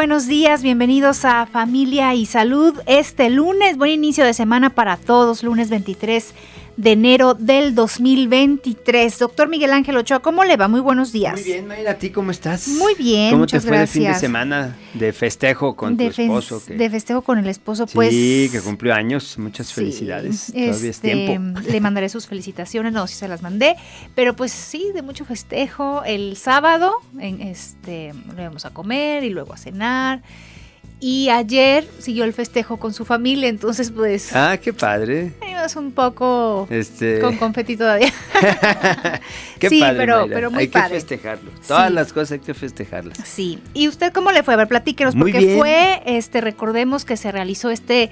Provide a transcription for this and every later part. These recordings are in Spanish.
Buenos días, bienvenidos a Familia y Salud. Este lunes, buen inicio de semana para todos, lunes 23 de enero del 2023. Doctor Miguel Ángel Ochoa, ¿cómo le va? Muy buenos días. Muy bien, Mayra, ¿a ti cómo estás? Muy bien, ¿Cómo muchas te fue gracias. el fin de semana de festejo con de tu esposo? Que... De festejo con el esposo, pues. Sí, que cumplió años, muchas sí, felicidades. Todavía este, es tiempo. Le mandaré sus felicitaciones, no, si se las mandé, pero pues sí, de mucho festejo. El sábado, en este, lo íbamos a comer y luego a cenar. Y ayer siguió el festejo con su familia, entonces pues... Ah, qué padre. Ibas un poco este... con confeti todavía. qué sí, padre, pero, Mayra. pero muy hay padre. que festejarlo. Todas Sí. las cosas hay que festejarlas. Sí. ¿Y usted cómo le fue? A ver, platíquenos, Muy porque bien. fue, este, recordemos que se realizó este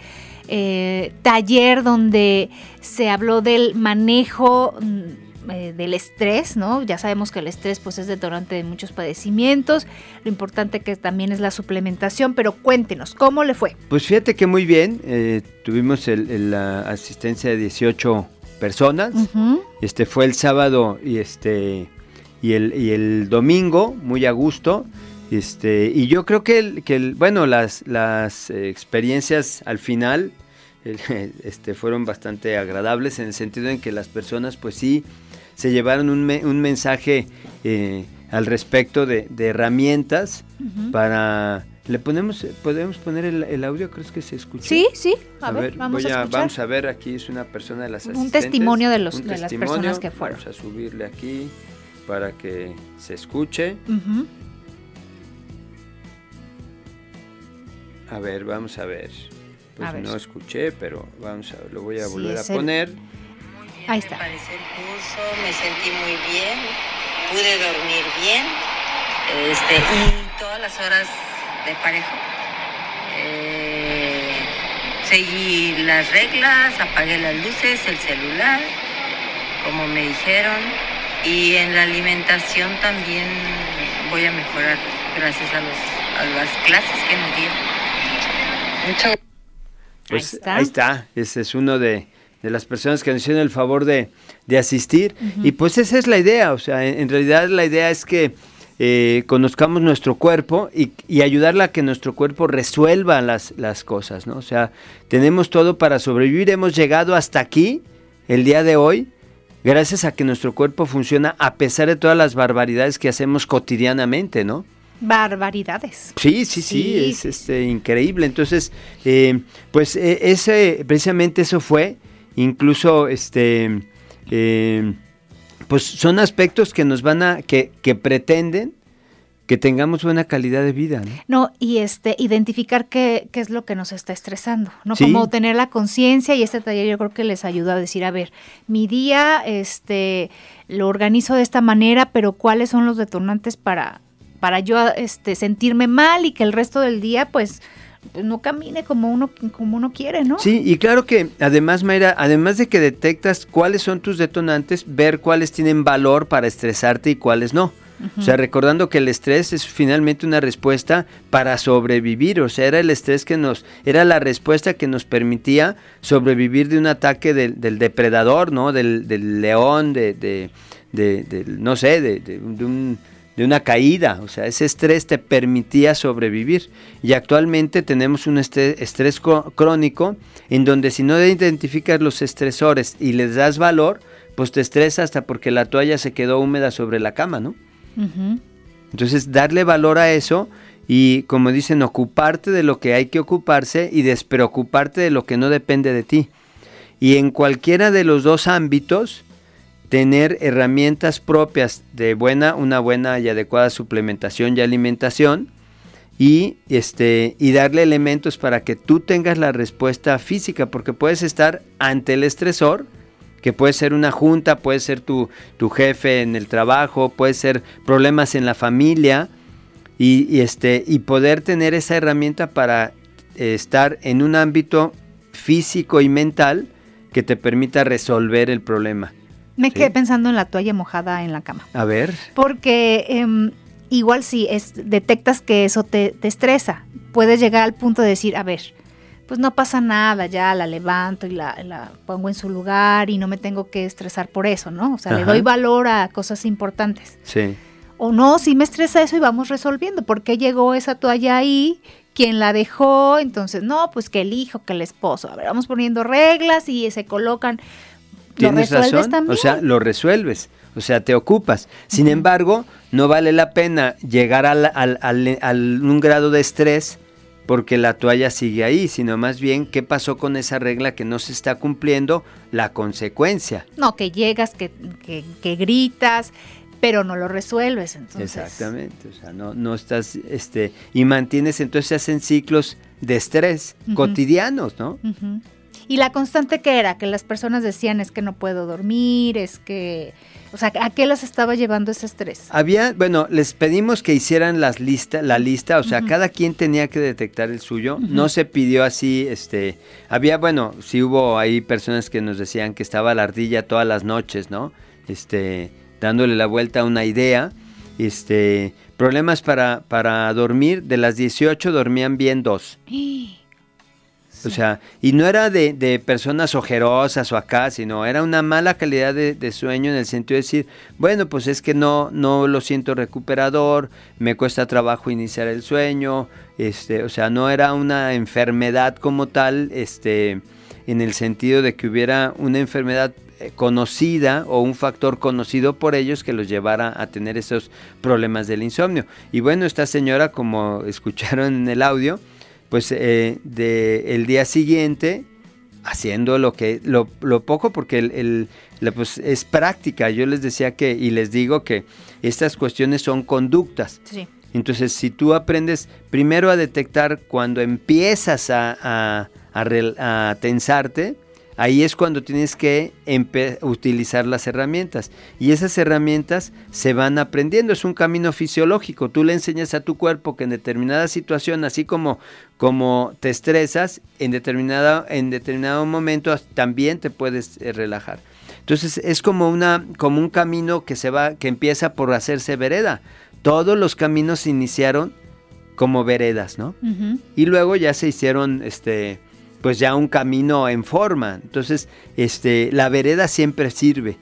eh, taller donde se habló del manejo mm, eh, del estrés, ¿no? Ya sabemos que el estrés pues es detonante de muchos padecimientos, lo importante que también es la suplementación, pero cuéntenos, ¿cómo le fue? Pues fíjate que muy bien, eh, tuvimos el- el- la asistencia de 18 personas. Este fue el sábado y este y el, y el domingo, muy a gusto. Este, y yo creo que, el, que el- bueno, las, las experiencias al final el- este, fueron bastante agradables en el sentido en que las personas pues sí se llevaron un, me- un mensaje eh, al respecto de, de herramientas para... ¿Le ponemos, podemos poner el, el audio? ¿Crees que se escucha? Sí, sí, a, ver, vamos a escuchar. vamos a ver, aquí es una persona de las Un testimonio de los- un de las personas que fueron. Vamos a subirle aquí para que se escuche. A ver, vamos a ver. Pues A ver. no escuché, pero vamos a lo voy a Sí, volver a el- poner. Ahí está. Me pareció el curso, me sentí muy bien, pude dormir bien, este, y todas las horas de parejo. Eh, seguí las reglas, apagué las luces, el celular, como me dijeron, y en la alimentación también voy a mejorar gracias a, los, a las clases que nos dieron. Mucho Pues está. ahí está. Ese es uno de, de las personas que nos hicieron el favor de, de asistir. Y pues esa es la idea. O sea, en, en realidad la idea es que eh, conozcamos nuestro cuerpo y, y ayudarle a que nuestro cuerpo resuelva las, las cosas, ¿no? O sea, tenemos todo para sobrevivir. Hemos llegado hasta aquí, el día de hoy, gracias a que nuestro cuerpo funciona a pesar de todas las barbaridades que hacemos cotidianamente, ¿no? Barbaridades. Sí, sí, sí, Sí, es este, increíble. Entonces, eh, pues eh, ese, precisamente eso fue, incluso, este, eh, pues son aspectos que nos van a, que, que pretenden que tengamos buena calidad de vida, ¿no? No, y este, identificar qué, qué es lo que nos está estresando, ¿no? Sí. Como tener la conciencia y este taller yo creo que les ayuda a decir, a ver, mi día, este, lo organizo de esta manera, pero cuáles son los detonantes para, para yo, este, sentirme mal y que el resto del día, pues, no camine como uno, como uno quiere, ¿no? Sí, y claro que además, Mayra, además de que detectas cuáles son tus detonantes, ver cuáles tienen valor para estresarte y cuáles no. O sea, recordando que el estrés es finalmente una respuesta para sobrevivir, o sea, era el estrés que nos, era la respuesta que nos permitía sobrevivir de un ataque del, del depredador, ¿no? Del, del león, de, de, de- del- no sé, de, de- de un, de una caída, o sea, ese estrés te permitía sobrevivir. Y actualmente tenemos un estrés co- crónico en donde si no identificas los estresores y les das valor, pues te estresa hasta porque la toalla se quedó húmeda sobre la cama, ¿no? Entonces, darle valor a eso y como dicen, ocuparte de lo que hay que ocuparse y despreocuparte de lo que no depende de ti. Y en cualquiera de los dos ámbitos, tener herramientas propias de buena, una buena y adecuada suplementación y alimentación y este y darle elementos para que tú tengas la respuesta física, porque puedes estar ante el estresor, que puede ser una junta, puede ser tu, tu jefe en el trabajo, puede ser problemas en la familia, y, este, y poder tener esa herramienta para eh, estar en un ámbito físico y mental que te permita resolver el problema. Me quedé pensando en la toalla mojada en la cama. A ver. Porque em, igual si es, detectas que eso te, estresa, puedes llegar al punto de decir, a ver, pues no pasa nada, ya la levanto y la, pongo en su lugar y no me tengo que estresar por eso, ¿no? O sea, le doy valor a cosas importantes. Sí o no, si me estresa eso y vamos resolviendo. ¿Por qué llegó esa toalla ahí? ¿Quién la dejó? Entonces, no, pues que el hijo, que el esposo. A ver, vamos poniendo reglas y se colocan. ¿Lo resuelves también? O sea, lo resuelves. O sea, te ocupas. Sin embargo, no vale la pena llegar al, al, un grado de estrés porque la toalla sigue ahí, sino más bien qué pasó con esa regla que no se está cumpliendo, la consecuencia. No, que llegas, que, que, que gritas, pero no lo resuelves entonces. Exactamente, o sea, no, no estás, este, y mantienes, entonces se hacen ciclos de estrés cotidianos, ¿no? Y la constante que era, que las personas decían es que no puedo dormir, es que, o sea, ¿a qué las estaba llevando ese estrés? Había, bueno, les pedimos que hicieran las lista, la lista, o sea, cada quien tenía que detectar el suyo, no se pidió así, este, había, bueno, sí hubo ahí personas que nos decían que estaba la ardilla todas las noches, ¿no? Este, dándole la vuelta a una idea. Este, problemas para, para dormir, de las 18 dormían bien dos. O sea, y no era de, personas ojerosas o acá, sino era una mala calidad de, sueño en el sentido de decir, bueno, pues es que no, no lo siento recuperador, me cuesta trabajo iniciar el sueño, este, o sea, no era una enfermedad como tal, este, en el sentido de que hubiera una enfermedad eh, conocida o un factor conocido por ellos que los llevara a tener esos problemas del insomnio. Y bueno, esta señora, como escucharon en el audio, pues eh, de el día siguiente haciendo lo que lo, poco porque el, pues, es práctica. Yo les decía que y les digo que estas cuestiones son conductas. Entonces, si tú aprendes primero a detectar cuando empiezas a, a, a tensarte, Ahí es cuando tienes que utilizar las herramientas. Y esas herramientas se van aprendiendo. Es un camino fisiológico. Tú le enseñas a tu cuerpo que en determinada situación, así como, como te estresas, en, determinado, en determinado momento también te puedes eh, relajar. Entonces es como, una, como un camino que, se va, que empieza por hacerse vereda. Todos los caminos se iniciaron como veredas, ¿no? Y luego ya se hicieron este, pues ya un camino en forma. Entonces, este, la vereda siempre sirve,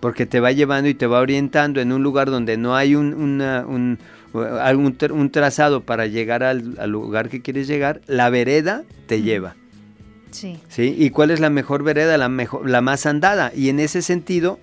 porque te va llevando y te va orientando en un lugar donde no hay un, un, un, trazado para llegar al, lugar que quieres llegar, la vereda te lleva. Sí. ¿Sí? ¿Y cuál es la mejor vereda? La, mejor, la más andada. Y en ese sentido,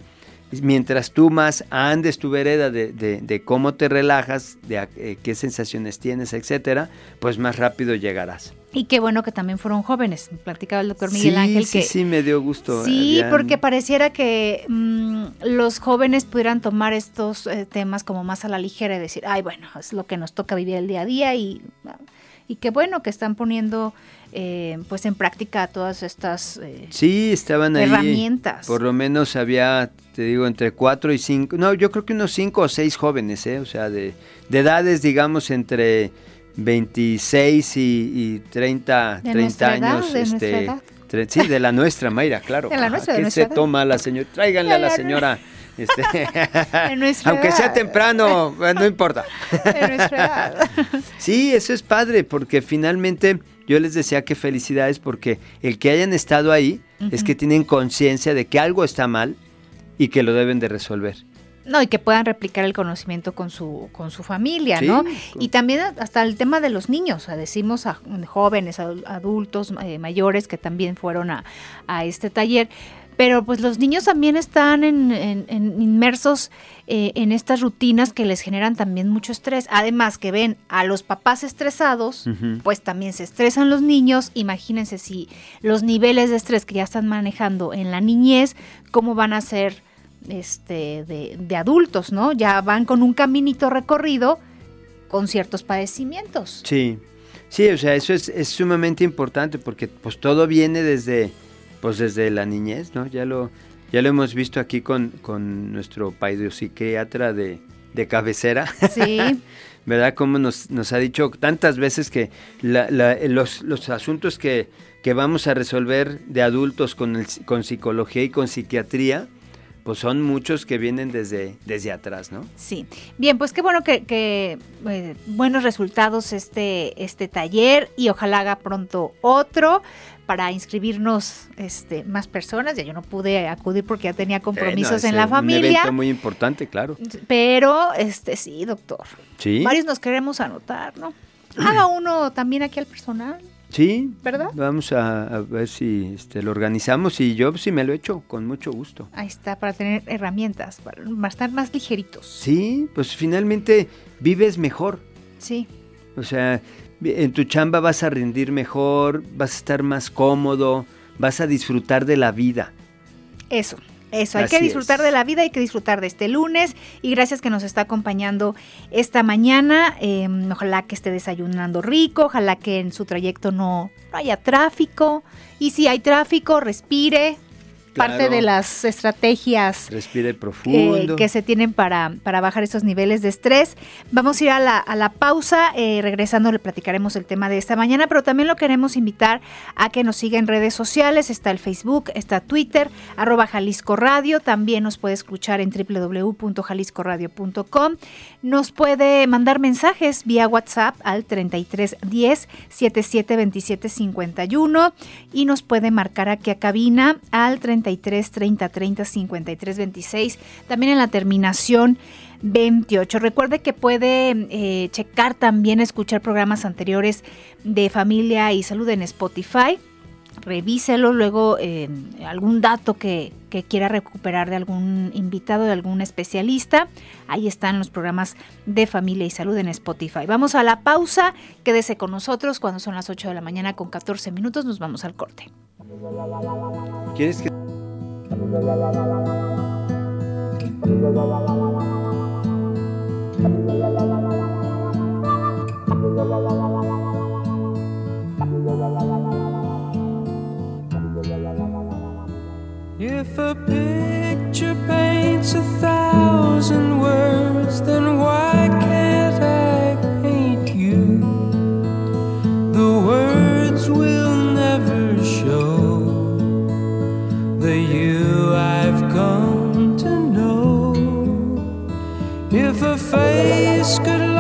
mientras tú más andes tu vereda de, de, cómo te relajas, de eh, qué sensaciones tienes, etcétera, pues más rápido llegarás. Y qué bueno que también fueron jóvenes. Platicaba el doctor Miguel Ángel sí, que. Sí, sí, me dio gusto. Sí, porque pareciera que mm, los jóvenes pudieran tomar estos eh, temas como más a la ligera y decir, ay, bueno, es lo que nos toca vivir el día a día y, y qué bueno que están poniendo eh, pues en práctica todas estas eh, sí, estaban ahí, herramientas. Por lo menos había, te digo, entre cuatro y cinco, no, yo creo que unos cinco o seis jóvenes, ¿eh? o sea, de, de edades, digamos, entre 26 y, 30, 30 años. de este, edad. Sí, de la nuestra, Mayra, claro. De la nuestra, ¿Qué se toma la señora? Tráiganle a la señora. Este, aunque sea temprano, no importa. De nuestra edad. Sí, eso es padre, porque finalmente yo les decía que felicidades, porque el que hayan estado ahí es que tienen conciencia de que algo está mal y que lo deben de resolver. No, y que puedan replicar el conocimiento con su, con su familia, ¿no? Y también hasta el tema de los niños, o sea, decimos a jóvenes, a adultos, eh, mayores que también fueron a, a este taller Pero pues los niños también están en, en- inmersos eh, en estas rutinas que les generan también mucho estrés. Además que ven a los papás estresados, pues también se estresan los niños. Imagínense si los niveles de estrés que ya están manejando en la niñez, cómo van a ser este, de, de adultos, ¿no? Ya van con un caminito recorrido con ciertos padecimientos. Sí, sí, o sea, eso es, es sumamente importante porque pues todo viene desde, pues desde la niñez, ¿no? Ya lo, ya lo hemos visto aquí con, con nuestro psiquiatra de, de cabecera, Sí, ¿verdad? Como nos, nos ha dicho tantas veces que la- la- los, los asuntos que, que vamos a resolver de adultos con, el, con psicología y con psiquiatría, pues son muchos que vienen desde, desde atrás, ¿no? sí. Bien, pues qué bueno que, que, eh, buenos resultados este, este taller y ojalá haga pronto otro para inscribirnos este, más personas. Ya yo no pude acudir porque ya tenía compromisos Bueno, es en la Un familia. evento muy importante, claro. Pero, este sí, doctor. Sí. Varios nos queremos anotar, ¿no? Haga uno también aquí al personal. Sí, ¿Verdad? Vamos a, a ver si este, lo organizamos y yo sí me lo he hecho con mucho gusto. Ahí está, para tener herramientas, para estar más ligeritos. Sí, pues finalmente vives mejor. Sí. O sea, en tu chamba vas a rendir mejor, vas a estar más cómodo, vas a disfrutar de la vida. Eso, eso, hay Así que disfrutar es. de la vida, hay que disfrutar de este lunes y gracias que nos está acompañando esta mañana. eh, ojalá que esté desayunando rico, ojalá que en su trayecto no, no haya tráfico y si hay tráfico, respire. Parte de las estrategias Respire eh, que se tienen para, para bajar esos niveles de estrés. Vamos a ir a la, a la pausa, eh, regresando le platicaremos el tema de esta mañana, pero también lo queremos invitar a que nos siga en redes sociales, está el Facebook, está Twitter, arroba Jalisco Radio, también nos puede escuchar en www.jaliscoradio.com, nos puede mandar mensajes vía WhatsApp al 3310 772751 y nos puede marcar aquí a cabina al 33 30 30 53 26, también en la terminación 28. Recuerde que puede eh, checar también, escuchar programas anteriores de familia y salud en Spotify. Revíselo, luego eh, algún dato que, que quiera recuperar de algún invitado, de algún especialista. Ahí están los programas de familia y salud en Spotify. Vamos a la pausa, quédese con nosotros cuando son las 8 de la mañana con 14 minutos, nos vamos al corte. ¿Quieres que If a picture paints a thousand words, then why can't I paint you? The words will never show the you If a face could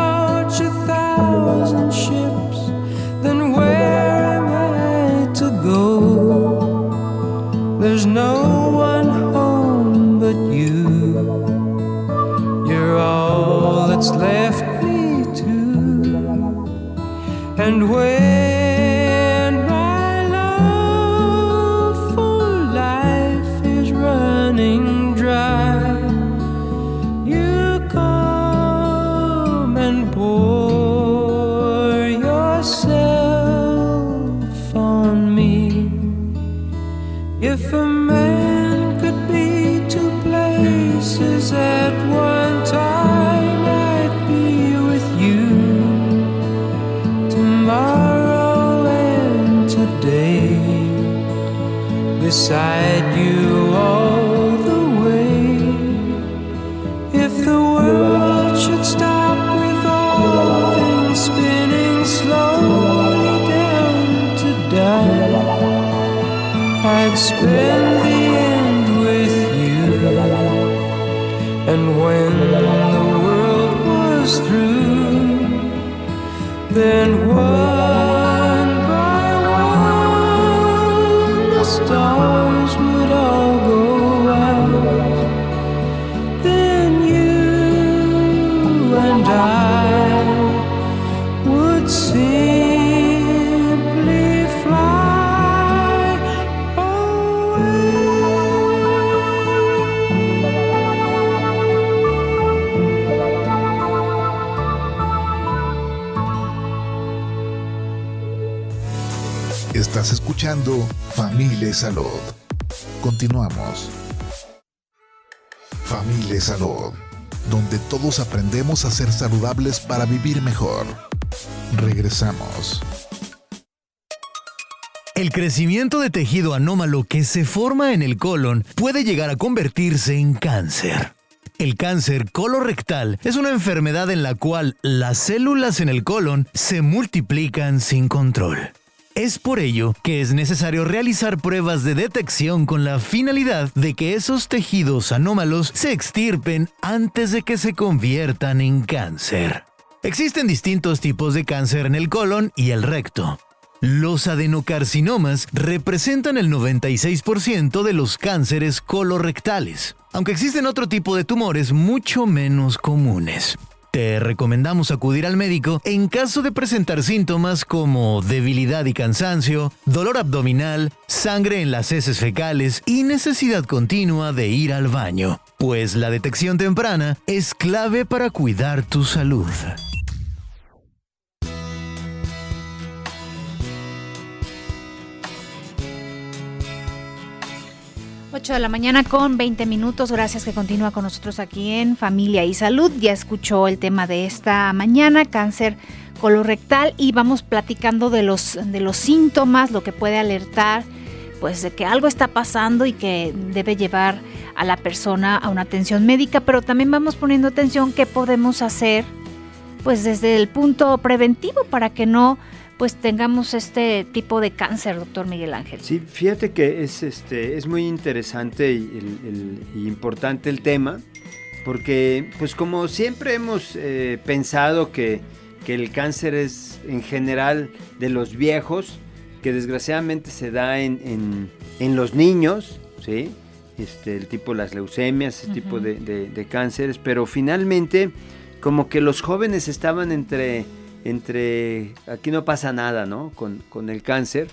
Estás escuchando Familia Salud. Continuamos. Familia Salud, donde todos aprendemos a ser saludables para vivir mejor. Regresamos. El crecimiento de tejido anómalo que se forma en el colon puede llegar a convertirse en cáncer. El cáncer colorectal es una enfermedad en la cual las células en el colon se multiplican sin control. Es por ello que es necesario realizar pruebas de detección con la finalidad de que esos tejidos anómalos se extirpen antes de que se conviertan en cáncer. Existen distintos tipos de cáncer en el colon y el recto. Los adenocarcinomas representan el 96% de los cánceres colorectales, aunque existen otro tipo de tumores mucho menos comunes. Te recomendamos acudir al médico en caso de presentar síntomas como debilidad y cansancio, dolor abdominal, sangre en las heces fecales y necesidad continua de ir al baño, pues la detección temprana es clave para cuidar tu salud. 8 de la mañana con 20 minutos. Gracias que continúa con nosotros aquí en Familia y Salud. Ya escuchó el tema de esta mañana, cáncer colorectal, y vamos platicando de los, de los síntomas, lo que puede alertar, pues de que algo está pasando y que debe llevar a la persona a una atención médica, pero también vamos poniendo atención qué podemos hacer, pues desde el punto preventivo para que no pues tengamos este tipo de cáncer, doctor Miguel Ángel. Sí, fíjate que es, este, es muy interesante y, el- el- y importante el tema, porque pues como siempre hemos eh, pensado que, que el cáncer es en general de los viejos, que desgraciadamente se da en, en- en los niños, ¿sí? Este, el tipo de las leucemias, ese tipo de- de cánceres, pero finalmente como que los jóvenes estaban entre, entre aquí no pasa nada, ¿no? Con, con el cáncer.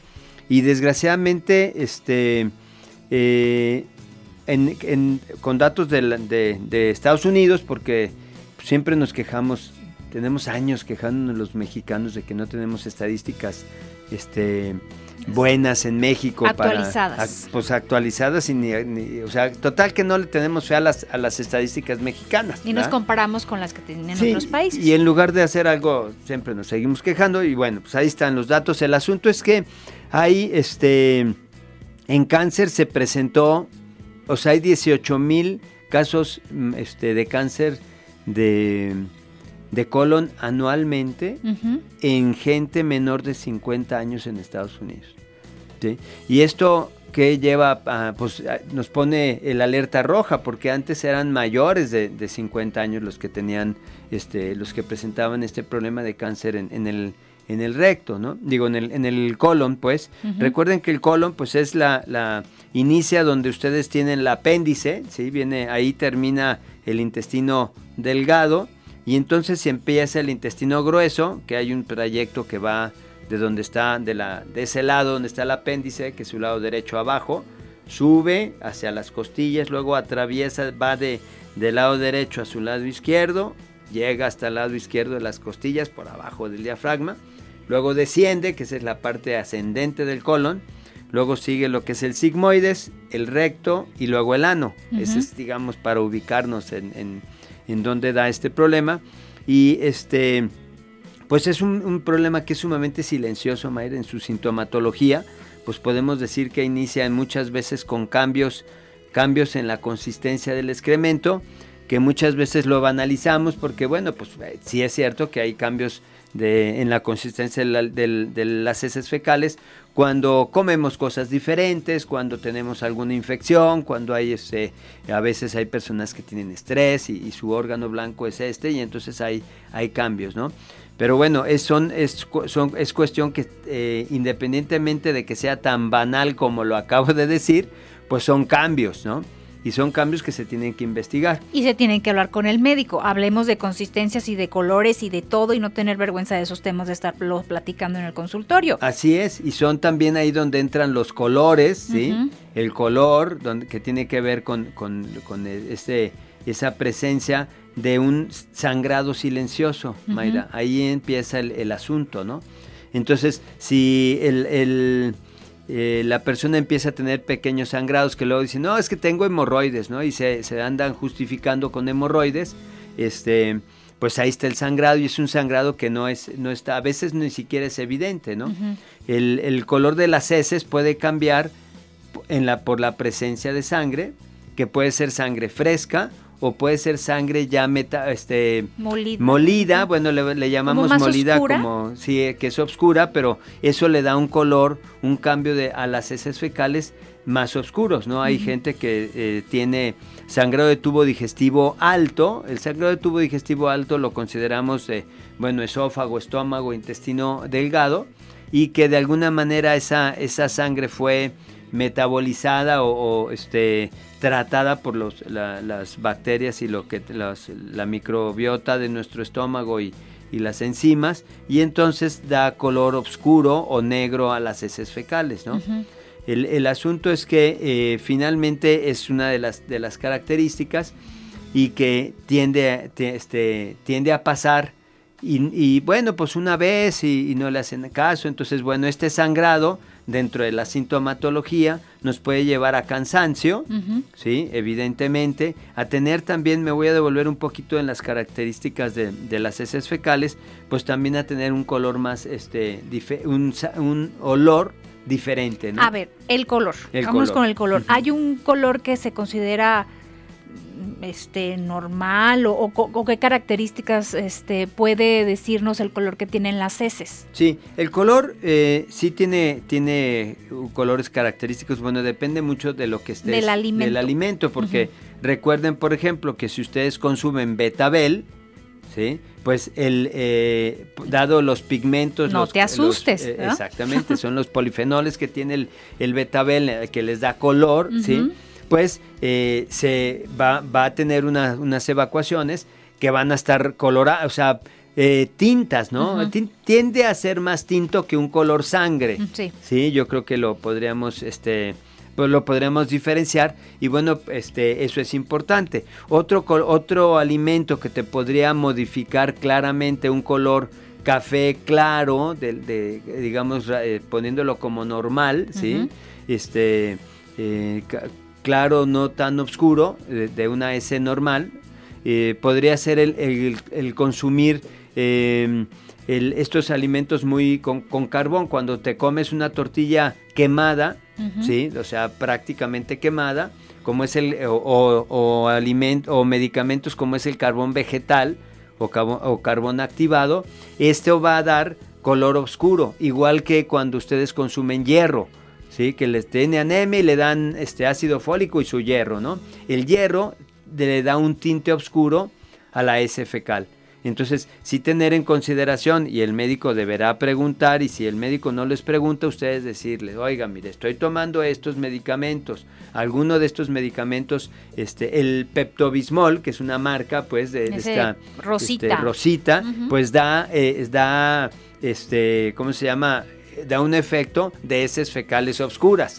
Y desgraciadamente, este, eh, en- en- con datos de, de- de Estados Unidos, porque siempre nos quejamos, tenemos años quejándonos los mexicanos de que no tenemos estadísticas este, buenas en México. Actualizadas. Para, ac- pues actualizadas, y ni, ni- o sea, total que no le tenemos fe a las, a las estadísticas mexicanas. Y nos comparamos con las que tienen Sí, otros países. Y en lugar de hacer algo, siempre nos seguimos quejando y bueno, pues ahí están los datos. El asunto es que hay, este, en cáncer se presentó, o sea, hay 18 mil casos mm, este, de cáncer de, de colon anualmente en gente menor de 50 años en Estados Unidos. ¿sí? Y esto que lleva, a, pues nos pone el alerta roja, porque antes eran mayores de, de 50 años los que tenían, este, los que presentaban este problema de cáncer en, en el en el recto, ¿no? Digo, en el, en el colon, pues. Recuerden que el colon, pues, es la, la inicia donde ustedes tienen el apéndice, ¿sí? Viene, ahí termina el intestino delgado, y entonces se empieza el intestino grueso, que hay un trayecto que va de donde está, de, la, de ese lado donde está el apéndice, que es su lado derecho abajo, sube hacia las costillas, luego atraviesa, va de, del lado derecho a su lado izquierdo, llega hasta el lado izquierdo de las costillas, por abajo del diafragma, luego desciende, que esa es la parte ascendente del colon, luego sigue lo que es el sigmoides, el recto y luego el ano. Ese es, digamos, para ubicarnos en, en, en dónde da este problema. Y este, pues es un, problema que es sumamente silencioso, Mayra, en su sintomatología. Pues podemos decir que inicia muchas veces con cambios, cambios en la consistencia del excremento, que muchas veces lo banalizamos porque, bueno, pues eh, sí es cierto que hay cambios en la consistencia de, de las heces fecales cuando comemos cosas diferentes, cuando tenemos alguna infección, cuando hay este, a veces hay personas que tienen estrés y, su órgano blanco es este y entonces hay, hay cambios, ¿no? Pero bueno, es, son, es, son- es cuestión que eh, independientemente de que sea tan banal como lo acabo de decir, pues son cambios, ¿no? Y son cambios que se tienen que investigar. Y se tienen que hablar con el médico. Hablemos de consistencias y de colores y de todo y no tener vergüenza de esos temas de estarlo platicando en el consultorio. Así es, y son también ahí donde entran los colores, ¿sí? El color, donde, que tiene que ver con, con- con este, esa presencia de un sangrado silencioso. Mayra. Ahí empieza el, el asunto, ¿no? Entonces, si el, el, eh, la persona empieza a tener pequeños sangrados que luego dicen, no, es que tengo hemorroides, ¿no? Y se, se andan justificando con hemorroides, este, pues ahí está el sangrado y es un sangrado que no es, no está, a veces ni siquiera es evidente, ¿no? el, el color de las heces puede cambiar en la, por la presencia de sangre, que puede ser sangre fresca o puede ser sangre ya meta, este, Molida. molida, bueno, le, le llamamos molida oscura? como, sí, que es oscura, pero eso le da un color, un cambio de, a las heces fecales más oscuros, ¿no? Hay gente que eh, tiene sangrado de tubo digestivo alto, el sangrado de tubo digestivo alto lo consideramos, eh, bueno, esófago, estómago, intestino delgado, y que de alguna manera esa, esa sangre fue metabolizada o, o, este, tratada por los, la- las bacterias y lo que las- la microbiota de nuestro estómago y, y las enzimas y entonces da color oscuro o negro a las heces fecales, ¿no? El, el asunto es que eh, finalmente es una de las, de las características y que tiende, a- este, tiende a pasar y, y, bueno, pues una vez y, y no le hacen caso. Entonces, bueno, este sangrado dentro de la sintomatología nos puede llevar a cansancio. ¿sí? Evidentemente, a tener también, me voy a devolver un poquito en las características de, de las heces fecales, pues también a tener un color más, este, un, un olor diferente, ¿no? A ver, el color. El color. con el color. ¿Hay un color que se considera este normal o, o o qué características este puede decirnos el color que tienen las heces? Sí, el color eh, sí tiene, tiene colores característicos. Bueno, depende mucho de lo que esté. Del alimento. Del alimento, porque recuerden, por ejemplo, que si ustedes consumen betabel, ¿sí? Pues el, eh, dado los pigmentos... No los- te los, asustes, eh, exactamente, son los polifenoles que tiene el, el betabel eh, que les da color, ¿sí? Pues eh, se va, va a tener una- unas evacuaciones que van a estar coloradas, o sea, eh, tintas, ¿no? Tiende a ser más tinto que un color sangre. Sí. Sí, yo creo que lo podríamos, este, pues lo podríamos diferenciar y bueno, este, eso es importante. Otro, otro alimento que te podría modificar claramente un color café claro, de, de, digamos, eh, poniéndolo como normal, ¿sí? Este, eh, claro, no tan oscuro, de, de una S normal, eh, podría ser el, el- el consumir eh, el- estos alimentos muy con, con carbón. Cuando te comes una tortilla quemada. ¿sí? o sea, prácticamente quemada, como es el, o, o, o aliment- o medicamentos como es el carbón vegetal o, cabo- o carbón activado, esto va a dar color oscuro, igual que cuando ustedes consumen hierro. ¿Sí? que les tiene anemia y le dan este ácido fólico y su hierro, ¿no? El hierro le da un tinte oscuro a la S fecal. Entonces, sí tener en consideración y el médico deberá preguntar y si el médico no les pregunta, ustedes decirle, oiga, mire, estoy tomando estos medicamentos, alguno de estos medicamentos, este, el Peptobismol, que es una marca, pues, de, esta rosita. este, rosita, Ujú. pues da, eh, da, este, ¿cómo se llama? Da un efecto de heces fecales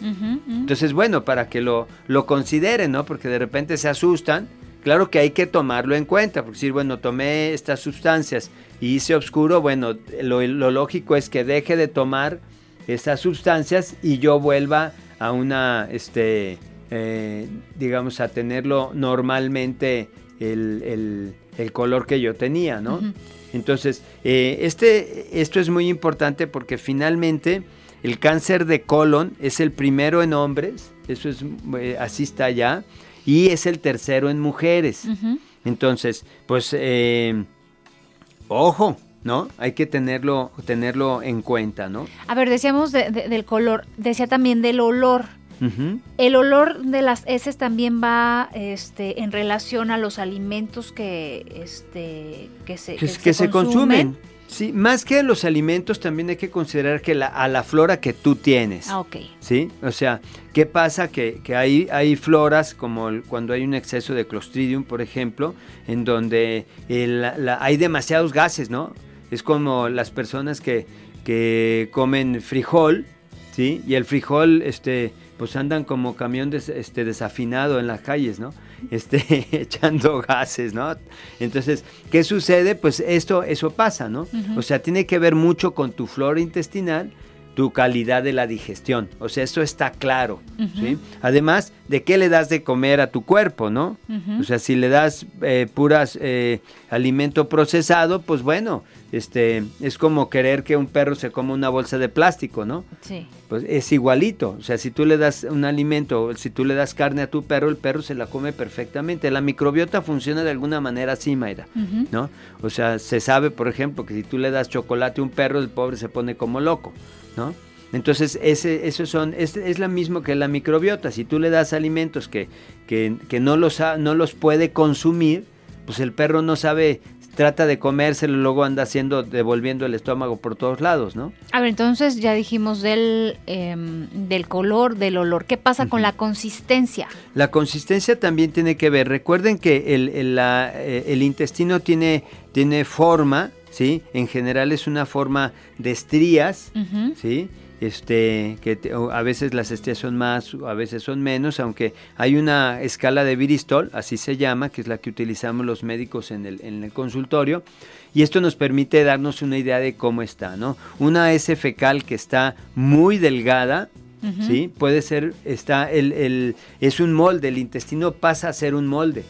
ujú. Entonces, bueno, para que lo, lo consideren, ¿no? Porque de repente se asustan. Claro que hay que tomarlo en cuenta, porque decir, bueno, tomé estas sustancias y hice oscuro, bueno, lo, lo lógico es que deje de tomar esas sustancias y yo vuelva a una, este, eh, digamos, a tenerlo normalmente el, el- el color que yo tenía, ¿no? Entonces, eh, este, esto es muy importante porque finalmente el cáncer de colon es el primero en hombres, eso es, eh, así está ya, y es el tercero en mujeres. Entonces, pues, eh, ojo, ¿no? Hay que tenerlo, tenerlo en cuenta, ¿no? A ver, decíamos de- de- del color, decía también del olor. El olor de las heces también va este, en relación a los alimentos que, este, que se, que, que se consumen. Sí, más que los alimentos, también hay que considerar que la, a la flora que tú tienes. Ah, ok. ¿Sí? O sea, ¿qué pasa? Que, que hay, hay floras, como el- cuando hay un exceso de Clostridium, por ejemplo, en donde el- la- la- hay demasiados gases, ¿no? Es como las personas que, que comen frijol, ¿sí? Y el frijol, este, pues andan como camión des- este, desafinado en las calles, ¿no? este, echando gases, ¿no? Entonces, ¿qué sucede? Pues esto, eso pasa, ¿no? O sea, tiene que ver mucho con tu flora intestinal, tu calidad de la digestión. O sea, eso está claro. ¿sí? Además, ¿de qué le das de comer a tu cuerpo, no? O sea, si le das eh, puras eh, alimento procesado, pues bueno, este, es como querer que un perro se coma una bolsa de plástico, ¿no? Sí. Pues es igualito. O sea, si tú le das un alimento, si tú le das carne a tu perro, el perro se la come perfectamente. La microbiota funciona de alguna manera así, Mayra, ¿no? O sea, se sabe, por ejemplo, que si tú le das chocolate a un perro, el pobre se pone como loco, ¿no? Entonces, ese, eso son, es, es la mismo que la microbiota. Si tú le das alimentos que, que, que no, los, ha- no los puede consumir, pues el perro no sabe, trata de comérselo, luego anda haciendo, devolviendo el estómago por todos lados, ¿no? A ver, entonces ya dijimos del, em, del color, del olor. ¿Qué pasa con la consistencia? La consistencia también tiene que ver. Recuerden que el, el, la- eh, el intestino tiene, tiene forma, ¿sí? En general es una forma de estrías. ¿sí? Este, que te- a veces las estrías son más, a veces son menos, aunque hay una escala de Biristol, así se llama, que es la que utilizamos los médicos en el, en el consultorio, y esto nos permite darnos una idea de cómo está, ¿no? Una S fecal que está muy delgada. ¿sí? Puede ser, está, el, el- es un molde, el intestino pasa a ser un molde.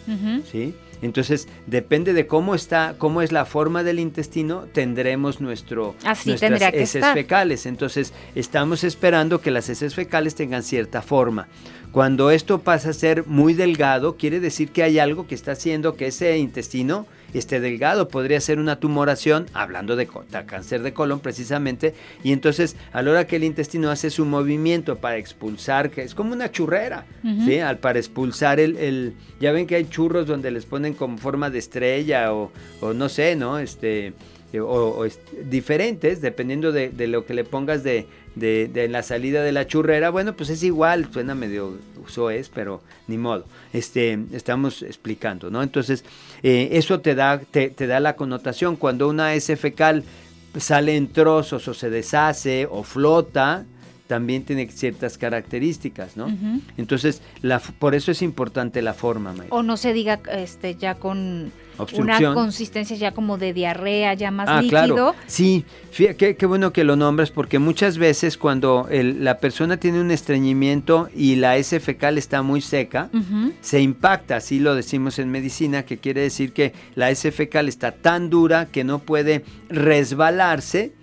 ¿sí? Entonces, depende de cómo está, cómo es la forma del intestino, tendremos nuestro, Así nuestras que heces estar. fecales. Entonces, estamos esperando que las heces fecales tengan cierta forma. Cuando esto pasa a ser muy delgado, quiere decir que hay algo que está haciendo que ese intestino esté delgado. Podría ser una tumoración, hablando de cáncer de colon precisamente. Y entonces, a la hora que el intestino hace su movimiento para expulsar, que es como una churrera. ¿sí? Al, para expulsar el, el- Ya ven que hay churros donde les ponen como forma de estrella o, o no sé, ¿no? Este o, o es- diferentes, dependiendo de, de lo que le pongas de, de- de la salida de la churrera. Bueno, pues es igual, suena medio es, pero ni modo. Este, estamos explicando, ¿no? Entonces, eh, eso te da, te, te da la connotación. Cuando una S fecal sale en trozos o se deshace o flota, también tiene ciertas características, ¿no? Entonces, la, por eso es importante la forma, Mayra. O no se diga este ya con una consistencia ya como de diarrea, ya más Ah, líquido. claro. Sí, fí- qué, qué bueno que lo nombras porque muchas veces cuando el- la persona tiene un estreñimiento y la S fecal está muy seca, se impacta, así lo decimos en medicina, que quiere decir que la S fecal está tan dura que no puede resbalarse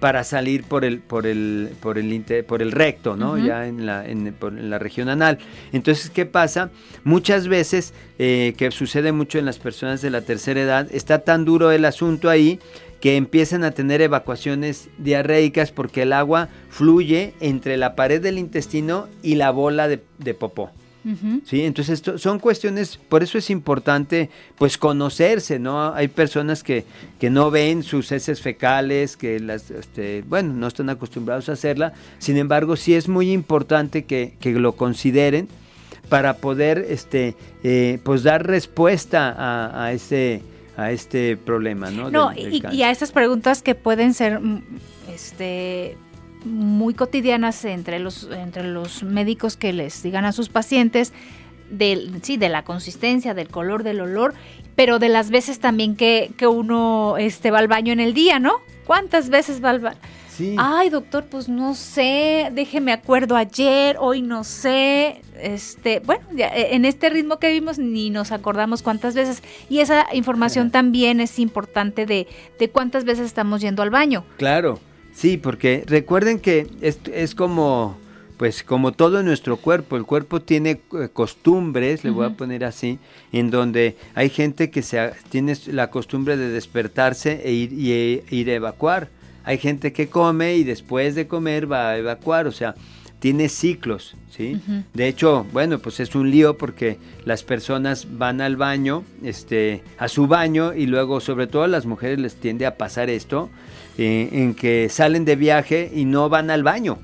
para salir por el por el por el por el recto, ¿no? Ya en la en, por- en la región anal. Entonces, ¿qué pasa? Muchas veces eh, que sucede mucho en las personas de la tercera edad, está tan duro el asunto ahí que empiezan a tener evacuaciones diarreicas porque el agua fluye entre la pared del intestino y la bola de, de popó. Sí, entonces esto- son cuestiones, por eso es importante pues conocerse, ¿no? Hay personas que, que no ven sus heces fecales, que las, este, bueno, no están acostumbrados a hacerla, sin embargo sí es muy importante que, que lo consideren para poder este, eh, pues dar respuesta a, a este, a este problema, ¿no? No, Del- del y, y a estas preguntas que pueden ser mm, este, muy cotidianas entre los, entre los médicos que les digan a sus pacientes, del, sí, de la consistencia, del color, del olor, pero de las veces también que, que uno este, va al baño en el día, ¿no? ¿Cuántas veces va al baño? Sí. Ay, doctor, pues no sé, déjeme acuerdo ayer, hoy no sé. Este, bueno, ya, eh, en este ritmo que vimos ni nos acordamos cuántas veces. Y esa información también es importante de, de cuántas veces estamos yendo al baño. Claro, sí, porque recuerden que es, es como, pues como todo nuestro cuerpo, el cuerpo tiene eh, costumbres, le voy a poner así, en donde hay gente que se, tiene la costumbre de despertarse e ir, y, e- ir a evacuar. Hay gente que come y después de comer va a evacuar, o sea, tiene ciclos, ¿sí? De hecho, bueno, pues es un lío porque las personas van al baño, este, a su baño y luego, sobre todo a las mujeres les tiende a pasar esto, eh, en que salen de viaje y no van al baño.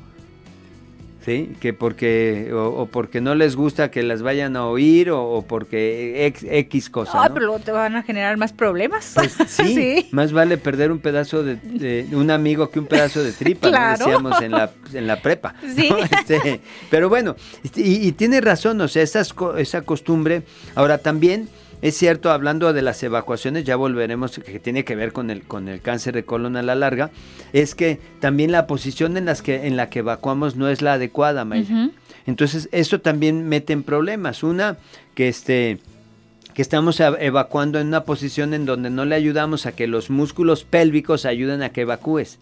¿sí? Que porque, o, o porque no les gusta que las vayan a oír, o, o porque ex- X cosa, Ah, ¿no? pero luego te van a generar más problemas. Pues sí, más vale perder un pedazo de, de un amigo que un pedazo de tripa, ¿no? Claro. decíamos en la, en la prepa. Sí. ¿no? Este, pero bueno, y, y tiene razón, o sea, esas esa costumbre. Ahora también es cierto, hablando de las evacuaciones, ya volveremos, que tiene que ver con el, con el cáncer de colon a la larga, es que también la posición en, las que, en la que evacuamos no es la adecuada, Mayra. Entonces, eso también mete en problemas. Una, que este que estamos evacuando en una posición en donde no le ayudamos a que los músculos pélvicos ayuden a que evacúes.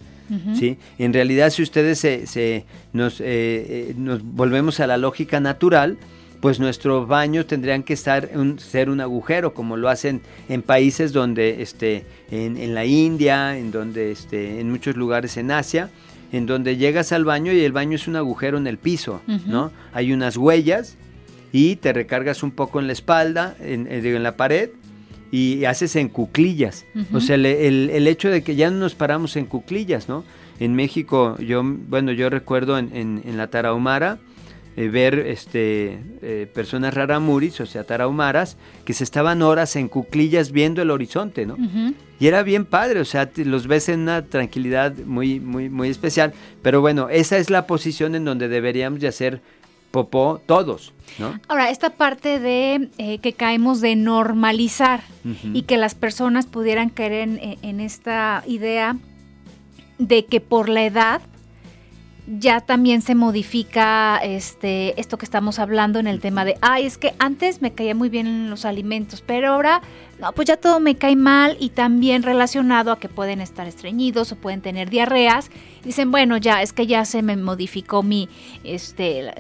¿sí? En realidad, si ustedes se, se- nos, eh, eh, nos volvemos a la lógica natural, pues nuestros baños tendrían que estar un- ser un agujero, como lo hacen en países donde, este, en, en la India, en donde, este, en muchos lugares en Asia, en donde llegas al baño y el baño es un agujero en el piso. ¿no? Hay unas huellas y te recargas un poco en la espalda, en, eh, en la pared, y haces en cuclillas. Ujú. O sea, el, el- el hecho de que ya no nos paramos en cuclillas, ¿no? En México, yo, bueno, yo recuerdo en, en- en la Tarahumara eh, ver este, eh, personas raramuris, o sea, tarahumaras, que se estaban horas en cuclillas viendo el horizonte, ¿no? Y era bien padre, o sea, los ves en una tranquilidad muy, muy, muy especial. Pero bueno, esa es la posición en donde deberíamos de hacer popó todos, ¿no? Ahora, esta parte de eh, que caemos de normalizar y que las personas pudieran caer en esta idea de que por la edad ya también se modifica este esto que estamos hablando en el tema de, ay, es que antes me caía muy bien los alimentos, pero ahora no, pues ya todo me cae mal y también relacionado a que pueden estar estreñidos o pueden tener diarreas. Dicen, bueno, ya es que ya se me modificó mi este la-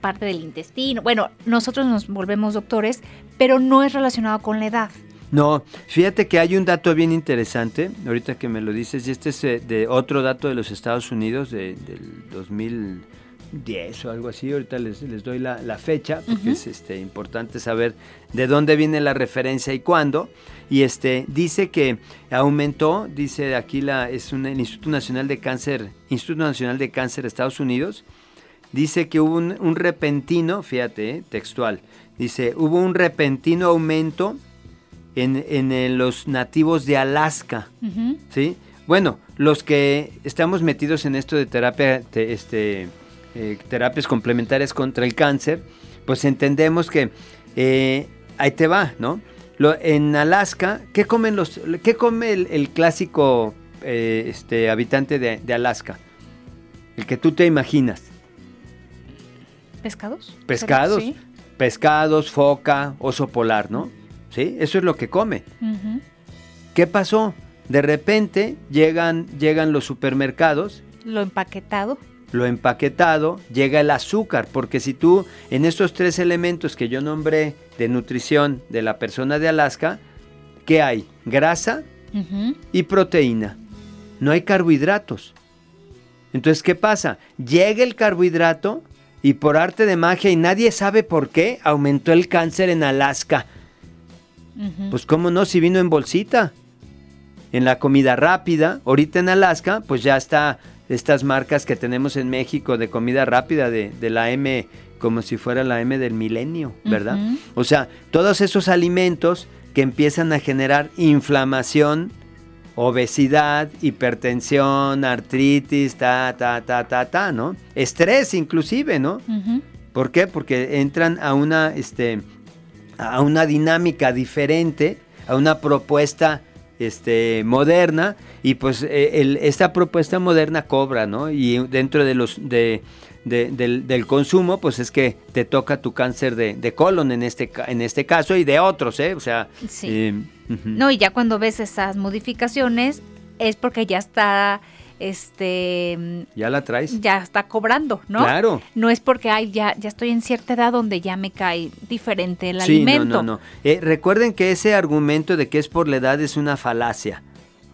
parte del intestino. Bueno, nosotros nos volvemos doctores, pero no es relacionado con la edad. No, fíjate que hay un dato bien interesante, ahorita que me lo dices, y este es eh, de otro dato de los Estados Unidos de- del 2010 o algo así, ahorita les, les doy la, la fecha, porque es este, importante saber de dónde viene la referencia y cuándo, y este, dice que aumentó, dice aquí la, es un, el Instituto Nacional de Cáncer, Instituto Nacional de Cáncer de Estados Unidos, dice que hubo un, un repentino, fíjate, eh, textual, dice, hubo un repentino aumento en, en, eh, los nativos de Alaska. ¿sí? Bueno, los que estamos metidos en esto de terapia, te- este, eh, terapias complementarias contra el cáncer, pues entendemos que eh, ahí te va, ¿no? Lo- en Alaska, ¿qué comen los, qué come el, el clásico eh, este, habitante de, de Alaska? El que tú te imaginas. ¿Pescados? Pescados, Sí. pescados, foca, oso polar, ¿no? ¿Sí? Eso es lo que come. ¿Qué pasó? De repente llegan, llegan los supermercados, Lo empaquetado. lo empaquetado, llega el azúcar, porque si tú en estos tres elementos que yo nombré de nutrición de la persona de Alaska, ¿qué hay? Grasa y proteína. No hay carbohidratos. Entonces, ¿qué pasa? Llega el carbohidrato y por arte de magia, y nadie sabe por qué, aumentó el cáncer en Alaska. Pues cómo no, si vino en bolsita. En la comida rápida, ahorita en Alaska, pues ya está estas marcas que tenemos en México de comida rápida, de, de la M, como si fuera la M del milenio, ¿verdad? O sea, todos esos alimentos que empiezan a generar inflamación, obesidad, hipertensión, artritis, ta, ta, ta, ta, ta, ¿no? Estrés inclusive, ¿no? ¿Por qué? Porque entran a una, este, a una dinámica diferente, a una propuesta este, moderna, y pues eh, el- esta propuesta moderna cobra, ¿no? Y dentro de los de, de- del, del consumo, pues es que te toca tu cáncer de, de colon en este, en este caso y de otros, ¿eh? O sea, Sí. eh. No, y ya cuando ves esas modificaciones es porque ya está, este, ya la traes. ya está cobrando, ¿no? Claro. No es porque ay, ya, ya estoy en cierta edad donde ya me cae diferente el Sí, alimento. no, no, no. Eh, recuerden que ese argumento de que es por la edad es una falacia.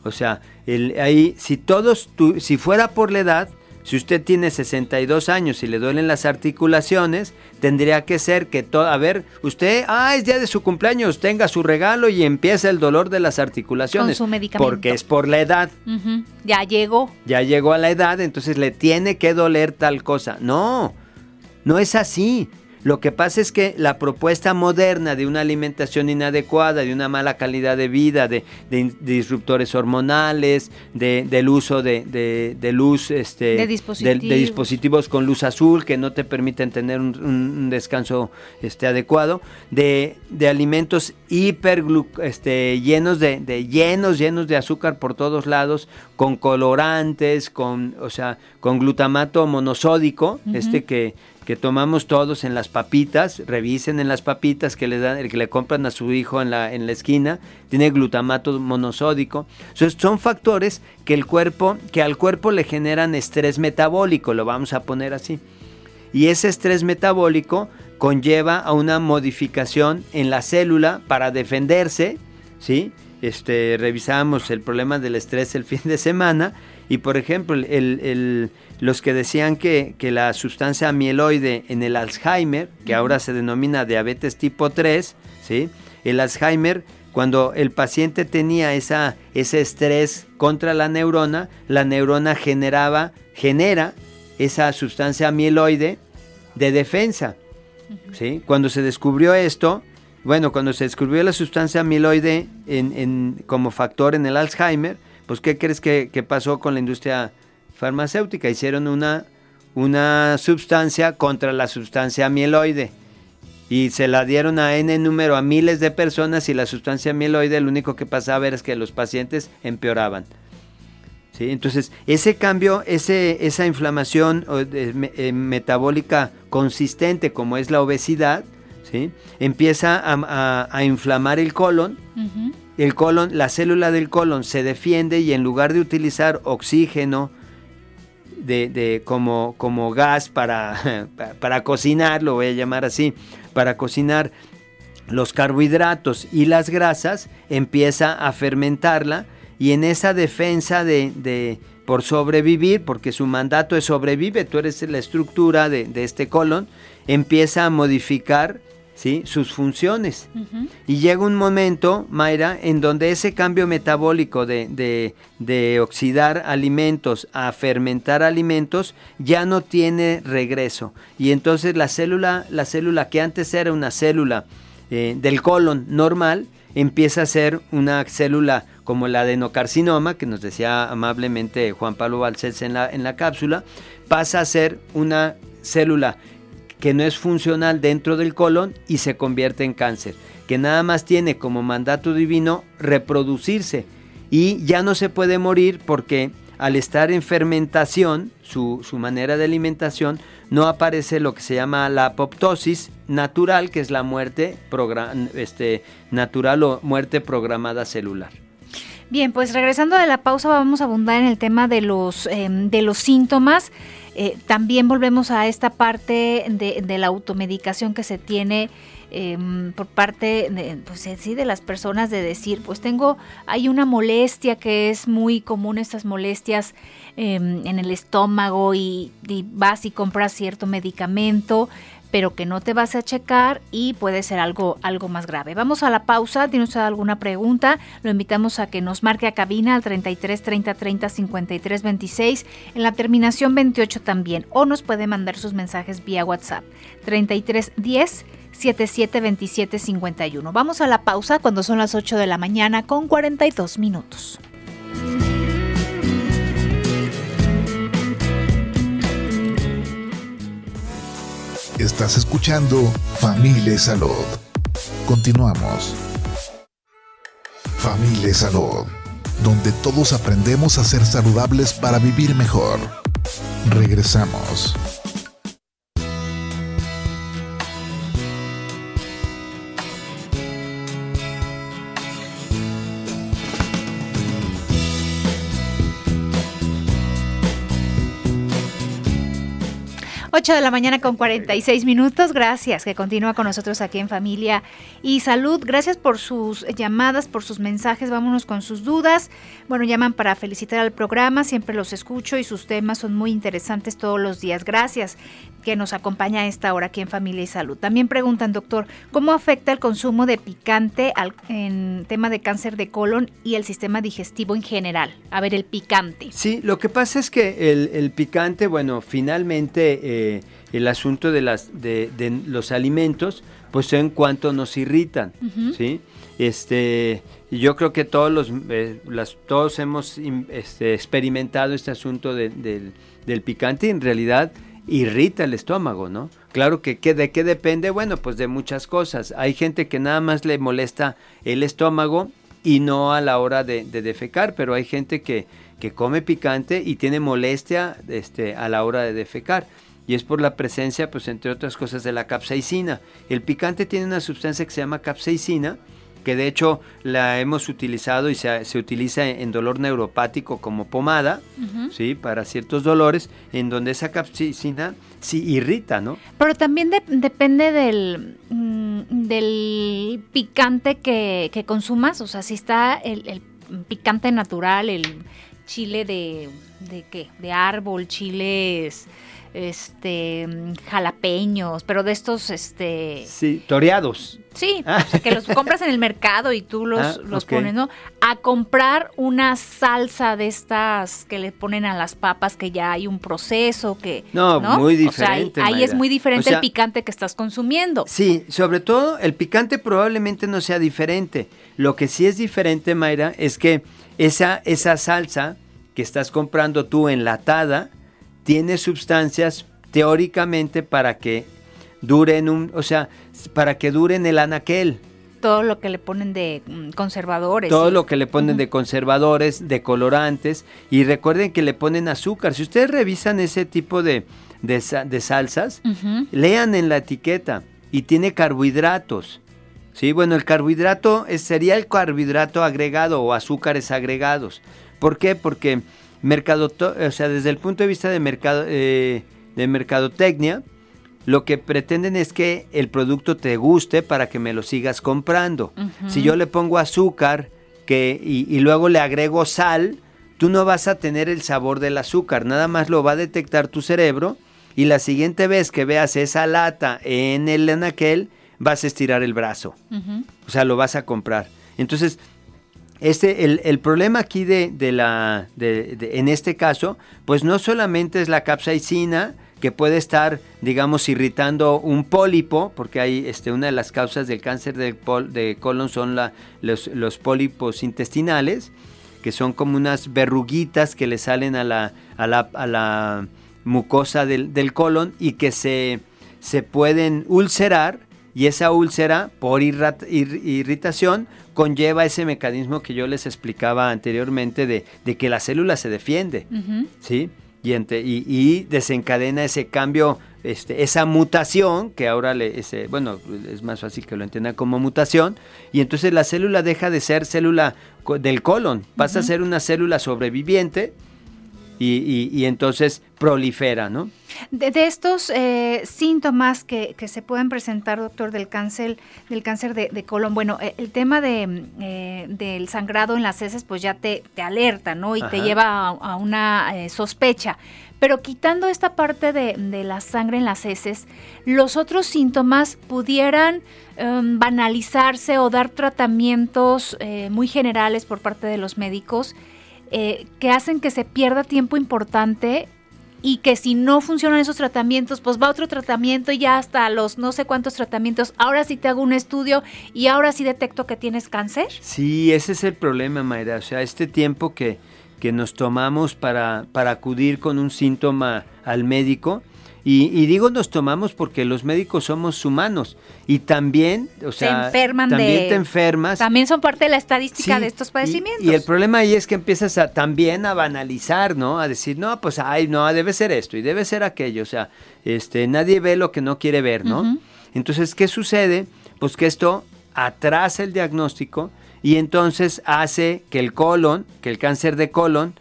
O sea, el, ahí, si todos, tu- si fuera por la edad, si usted tiene 62 años y le duelen las articulaciones, tendría que ser que todo, a ver, usted, ah, es día de su cumpleaños, tenga su regalo y empieza el dolor de las articulaciones. Con su medicamento. Porque es por la edad. Ya llegó. Ya llegó a la edad, entonces le tiene que doler tal cosa. No. No es así. Lo que pasa es que la propuesta moderna de una alimentación inadecuada, de una mala calidad de vida, de, de disruptores hormonales, de- del uso de, luz, este, De dispositivos. de dispositivos con luz azul que no te permiten tener un, un- un descanso este, adecuado, de, de alimentos hiper este, llenos de, de llenos, llenos de azúcar por todos lados, con colorantes, con, o sea, con glutamato monosódico, este que, que tomamos todos en las papitas, revisen en las papitas que le dan, el que le compran a su hijo en la, en la esquina, tiene glutamato monosódico. Son factores que el cuerpo, que al cuerpo le generan estrés metabólico, lo vamos a poner así. Y ese estrés metabólico conlleva a una modificación en la célula para defenderse, ¿sí? Este, revisamos el problema del estrés el fin de semana y por ejemplo el- los que decían que, que la sustancia amiloide en el Alzheimer, que ahora se denomina diabetes tipo 3, ¿sí? el Alzheimer, cuando el paciente tenía esa, ese estrés contra la neurona, la neurona generaba, genera esa sustancia amiloide de defensa. ¿sí? Cuando se descubrió esto, bueno, cuando se descubrió la sustancia amiloide en- en- como factor en el Alzheimer, pues ¿qué crees que, que pasó con la industria farmacéutica? Hicieron una, una sustancia contra la sustancia amiloide y se la dieron a N número a miles de personas y la sustancia amiloide lo único que pasaba era que los pacientes empeoraban. ¿Sí? Entonces, ese cambio, ese, esa inflamación me- eh, metabólica consistente como es la obesidad, ¿sí? empieza a, a- a inflamar el colon. El colon, la célula del colon se defiende y en lugar de utilizar oxígeno de, de- como, como gas para, para, cocinar, lo voy a llamar así, para cocinar los carbohidratos y las grasas, empieza a fermentarla y en esa defensa de, de- por sobrevivir, porque su mandato es sobrevive, tú eres la estructura de, de este colon, empieza a modificar ¿sí? sus funciones. Y llega un momento, Mayra, en donde ese cambio metabólico de, de- de oxidar alimentos a fermentar alimentos ya no tiene regreso. Y entonces la célula, la célula que antes era una célula eh, del colon normal, empieza a ser una célula como el adenocarcinoma, que nos decía amablemente Juan Pablo Balcells en la, en la cápsula, pasa a ser una célula que no es funcional dentro del colon y se convierte en cáncer, que nada más tiene como mandato divino reproducirse y ya no se puede morir porque al estar en fermentación, su, su manera de alimentación, no aparece lo que se llama la apoptosis natural, que es la muerte este, natural o muerte programada celular. Bien, pues regresando de la pausa vamos a abundar en el tema de los, em, de los síntomas. Eh, también volvemos a esta parte de, la automedicación que se tiene em, por parte de, pues, sí, de las personas de decir, pues tengo, hay una molestia que es muy común, estas molestias em, en el estómago y, y vas y compras cierto medicamento, pero que no te vas a checar y puede ser algo, algo más grave. Vamos a la pausa. ¿Tiene usted alguna pregunta? Lo invitamos a que nos marque a cabina al 33 30 30 53 26, en la terminación 28 también, o nos puede mandar sus mensajes vía WhatsApp 33 10 77 27 51. Vamos a la pausa cuando son las 8 de la mañana con 42 minutos. Estás escuchando Familia Salud. Continuamos. Familia Salud, donde todos aprendemos a ser saludables para vivir mejor. Regresamos. Ocho de la mañana con 46 minutos. Gracias que continúa con nosotros aquí en Familia y Salud. Gracias por sus llamadas, por sus mensajes. Vámonos con sus dudas. Bueno, llaman para felicitar al programa. Siempre los escucho y sus temas son muy interesantes todos los días. Gracias. Que nos acompaña a esta hora aquí en Familia y Salud. También preguntan, doctor, ¿cómo afecta el consumo de picante al, en tema de cáncer de colon y el sistema digestivo en general? A ver, el picante. Sí, lo que pasa es que el, el picante, bueno, finalmente eh, el asunto de, las, de, de los alimentos, pues en cuanto nos irritan, ¿sí? Este, yo creo que todos los, eh, las, todos hemos este, experimentado este asunto de- del, del picante y en realidad irrita el estómago, ¿no? Claro que, que de qué depende, bueno, pues de muchas cosas. Hay gente que nada más le molesta el estómago y no a la hora de, de defecar, pero hay gente que, que come picante y tiene molestia este, a la hora de defecar. Y es por la presencia, pues entre otras cosas, de la capsaicina. El picante tiene una sustancia que se llama capsaicina, que de hecho la hemos utilizado y se, se utiliza en dolor neuropático como pomada, ¿sí? Para ciertos dolores, en donde esa capsaicina sí irrita, ¿no? Pero también de- depende del, mm, del picante que, que consumas. O sea, si está el, el picante natural, el chile de, de qué? De árbol, chiles este jalapeños, pero de estos este Sí, toreados. sí, Ah. o sea, que los compras en el mercado y tú los, Ah, los ok. pones, ¿no? A comprar una salsa de estas que le ponen a las papas que ya hay un proceso que No, muy O sea, ahí- diferente, ahí, es muy diferente O sea, el picante que estás consumiendo. Sí, sobre todo el picante probablemente no sea diferente. Lo que sí es diferente, Mayra, es que esa, esa salsa que estás comprando tú enlatada tiene sustancias teóricamente para que duren un, o sea, para que duren el anaquel. Todo lo que le ponen de mm, conservadores. Todo lo que le ponen de conservadores, de colorantes y recuerden que le ponen azúcar. Si ustedes revisan ese tipo de, de sa- de salsas, Ujú. lean en la etiqueta y tiene carbohidratos. Sí, bueno, el carbohidrato es- sería el carbohidrato agregado o azúcares agregados. ¿Por qué? Porque mercado, o sea, desde el punto de vista de mercado eh, de mercadotecnia, lo que pretenden es que el producto te guste para que me lo sigas comprando. Si yo le pongo azúcar que, y, y luego le agrego sal, tú no vas a tener el sabor del azúcar, nada más lo va a detectar tu cerebro y la siguiente vez que veas esa lata en el anaquel, vas a estirar el brazo, o sea, lo vas a comprar. Entonces, este, el, el problema aquí de, de la, de- de- en este caso, pues no solamente es la capsaicina que puede estar, digamos, irritando un pólipo, porque hay este, una de las causas del cáncer de, pol- de colon son la- los, los pólipos intestinales, que son como unas verruguitas que le salen a la, a la, a la mucosa del, del colon y que se, se pueden ulcerar y esa úlcera por irrat- ir- irritación conlleva ese mecanismo que yo les explicaba anteriormente de, de que la célula se defiende. ¿sí? Y, ente- y- y desencadena ese cambio, este, esa mutación, que ahora le, ese- bueno, es más fácil que lo entiendan como mutación, y entonces la célula deja de ser célula del colon, pasa a ser una célula sobreviviente y, y- y entonces prolifera, ¿no? De, de estos eh, síntomas que, que se pueden presentar, doctor, del cáncer, del cáncer de, de colon, bueno, eh, el tema de, mm, eh, del sangrado en las heces, pues ya te, te alerta, ¿no? Y te lleva a, a una eh, sospecha. Pero quitando esta parte de, de la sangre en las heces, los otros síntomas pudieran em, banalizarse o dar tratamientos eh, muy generales por parte de los médicos eh, que hacen que se pierda tiempo importante y que si no funcionan esos tratamientos, pues va otro tratamiento y ya hasta los no sé cuántos tratamientos. Ahora sí te hago un estudio y ahora sí detecto que tienes cáncer. Sí, ese es el problema, Mayra. O sea, este tiempo que, que nos tomamos para, para acudir con un síntoma al médico, y, y digo nos tomamos porque los médicos somos humanos y también, o sea, enferman también de- te enfermas. También son parte de la estadística Sí, de estos padecimientos. Y, el problema ahí es que empiezas a, también a banalizar, ¿no? A decir, no, pues, ay, no, debe ser esto y debe ser aquello. O sea, este, nadie ve lo que no quiere ver, ¿no? Entonces, ¿qué sucede? Pues que esto atrasa el diagnóstico y entonces hace que el colon, que el cáncer de colon,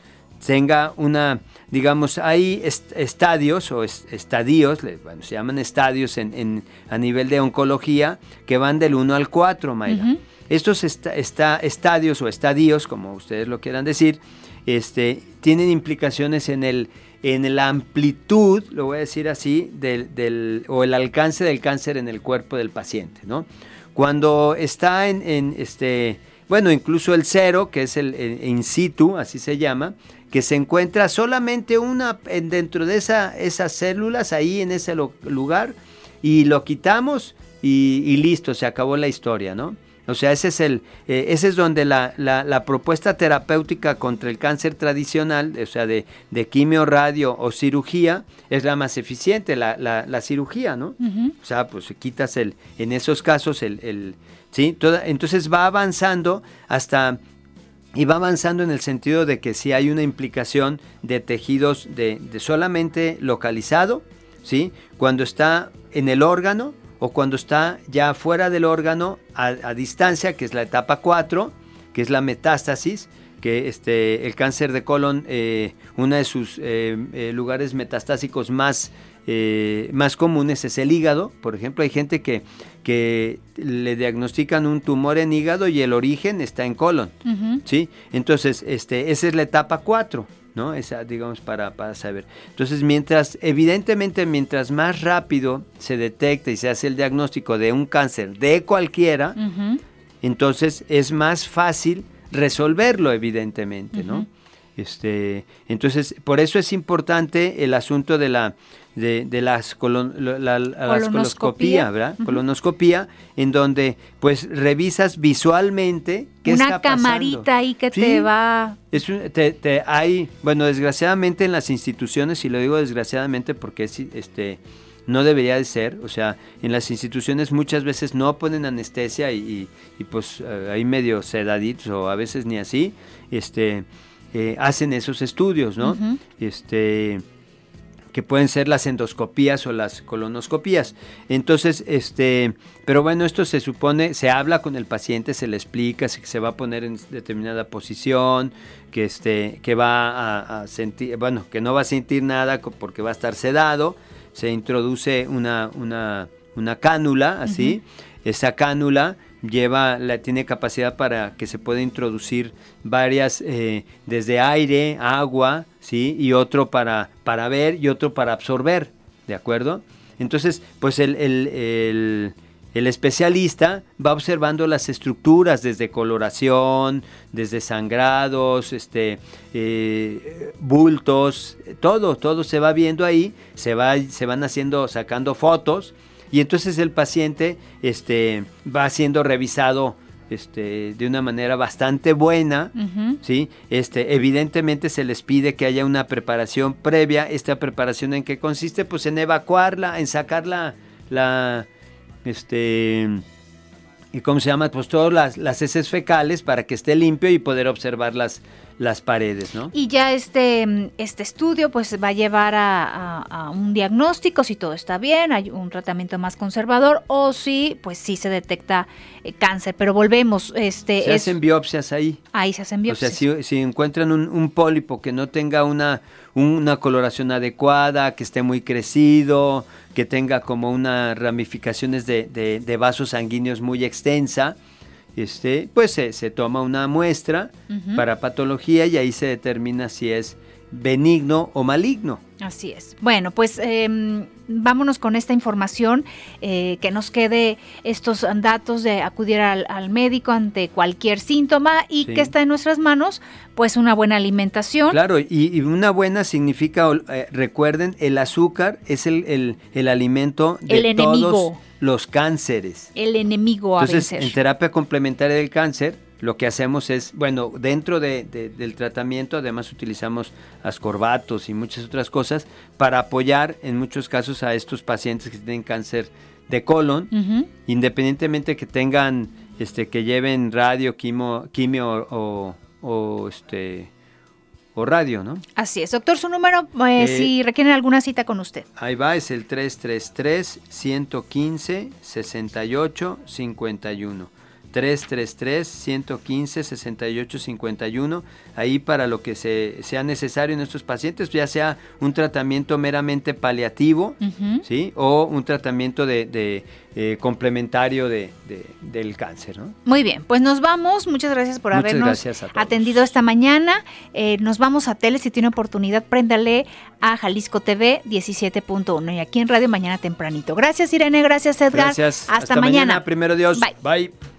tenga una, digamos, hay est- estadios o es- estadios, bueno, se llaman estadios en, en- a nivel de oncología, que van del 1 al 4, Mayra. Estos esta- estadios o estadios, como ustedes lo quieran decir, este, tienen implicaciones en el en la amplitud, lo voy a decir así, del, del- o el alcance del cáncer en el cuerpo del paciente, ¿no? Cuando está en, en, este, bueno, incluso el cero, que es el, el in situ, así se llama, que se encuentra solamente una en- dentro de esa, esas células ahí en ese lo- lugar y lo quitamos y, y listo, se acabó la historia, ¿no? O sea, ese es, el, eh, ese es donde la, la- la propuesta terapéutica contra el cáncer tradicional, o sea, de, de quimio, radio o cirugía, es la más eficiente, la, la- la cirugía, ¿no? O sea, pues quitas el, en esos casos el, el- ¿sí? Toda- entonces va avanzando hasta, y va avanzando en el sentido de que si hay una implicación de tejidos de, solamente localizado, ¿sí? Cuando está en el órgano o cuando está ya fuera del órgano a, a distancia, que es la etapa 4, que es la metástasis, que este, el cáncer de colon, eh, uno de sus eh, eh, lugares metastásicos más, eh, más comunes es el hígado. Por ejemplo, hay gente que, que le diagnostican un tumor en hígado y el origen está en colon. ¿sí? Entonces, este, esa es la etapa 4, ¿no? Esa, digamos, para, para saber. Entonces, mientras, evidentemente, mientras más rápido se detecta y se hace el diagnóstico de un cáncer de cualquiera, entonces es más fácil resolverlo, evidentemente, ¿no? Este, entonces, por eso es importante el asunto de la de, de las, colon- la, la- la- las Colonoscopía. ¿verdad? Ujú. Colonoscopía, en donde pues revisas visualmente qué Una está pasando. camarita ahí que Sí. te va... Es te- te- hay, bueno, desgraciadamente en las instituciones, y lo digo desgraciadamente porque es, este, no debería de ser, o sea, en las instituciones muchas veces no ponen anestesia y, y- y, pues eh, hay medio sedaditos o a veces ni así, este, eh, hacen esos estudios, ¿no? Este que pueden ser las endoscopías o las colonoscopías. Entonces, este, pero bueno, esto se supone, se habla con el paciente, se le explica se va a poner en determinada posición, que este, que va a, a sentir, bueno, que no va a sentir nada porque va a estar sedado, se introduce una, una, una cánula, así, esa cánula lleva, la, tiene capacidad para que se pueda introducir varias, eh, desde aire, agua, ¿sí? Y otro para, para ver y otro para absorber, ¿de acuerdo? Entonces, pues el, el- el- especialista va observando las estructuras desde coloración, desde sangrados, este, eh, bultos, todo, todo se va viendo ahí, se, va, se van haciendo, sacando fotos, y entonces el paciente este, va siendo revisado este, de una manera bastante buena. ¿sí? Este, evidentemente se les pide que haya una preparación previa. ¿Esta preparación en qué consiste? Pues en evacuarla, en sacar la, la este, ¿y cómo se llama? Pues todas las, las heces fecales para que esté limpio y poder observar las, las paredes, ¿no? Y ya este, mm, este estudio pues va a llevar a, a- a un diagnóstico si todo está bien, hay un tratamiento más conservador o si pues sí se detecta eh, cáncer. Pero volvemos, este Se es- hacen biopsias ahí. ahí se hacen O biopsias. sea, si, si encuentran un, un pólipo que no tenga una, una coloración adecuada, que esté muy crecido, que tenga como unas ramificaciones de, de- de vasos sanguíneos muy extensa, este, pues se, se toma una muestra para patología y ahí se determina si es benigno o maligno. Así es. Bueno, pues em, vámonos con esta información, eh, que nos quede estos datos de acudir al, al médico ante cualquier síntoma y Sí. que está en nuestras manos, pues una buena alimentación. Claro, y, y una buena significa, eh, recuerden, el azúcar es el, el- el alimento de El todos los cánceres. El enemigo a Entonces, vencer. en terapia complementaria del cáncer, lo que hacemos es, bueno, dentro de- de- del tratamiento, además utilizamos ascorbatos y muchas otras cosas para apoyar en muchos casos a estos pacientes que tienen cáncer de colon, independientemente que tengan, este, que lleven radio, quimo, quimio o, o, este, o radio, ¿no? Así es. Doctor, su número, eh, Eh, si requieren alguna cita con usted. Ahí va, es el 333-115-68-51. 333-115-6851, ahí para lo que se, sea necesario en estos pacientes, ya sea un tratamiento meramente paliativo, ¿sí? O un tratamiento de, eh, complementario de, del cáncer, ¿no? Muy bien, pues nos vamos, muchas gracias por habernos atendido esta mañana, eh, nos vamos a tele, si tiene oportunidad, préndale a Jalisco TV 17.1 y aquí en Radio Mañana Tempranito. Gracias Irene, gracias Edgar. Gracias. Hasta, Hasta mañana. mañana. Primero Dios. Bye. Bye.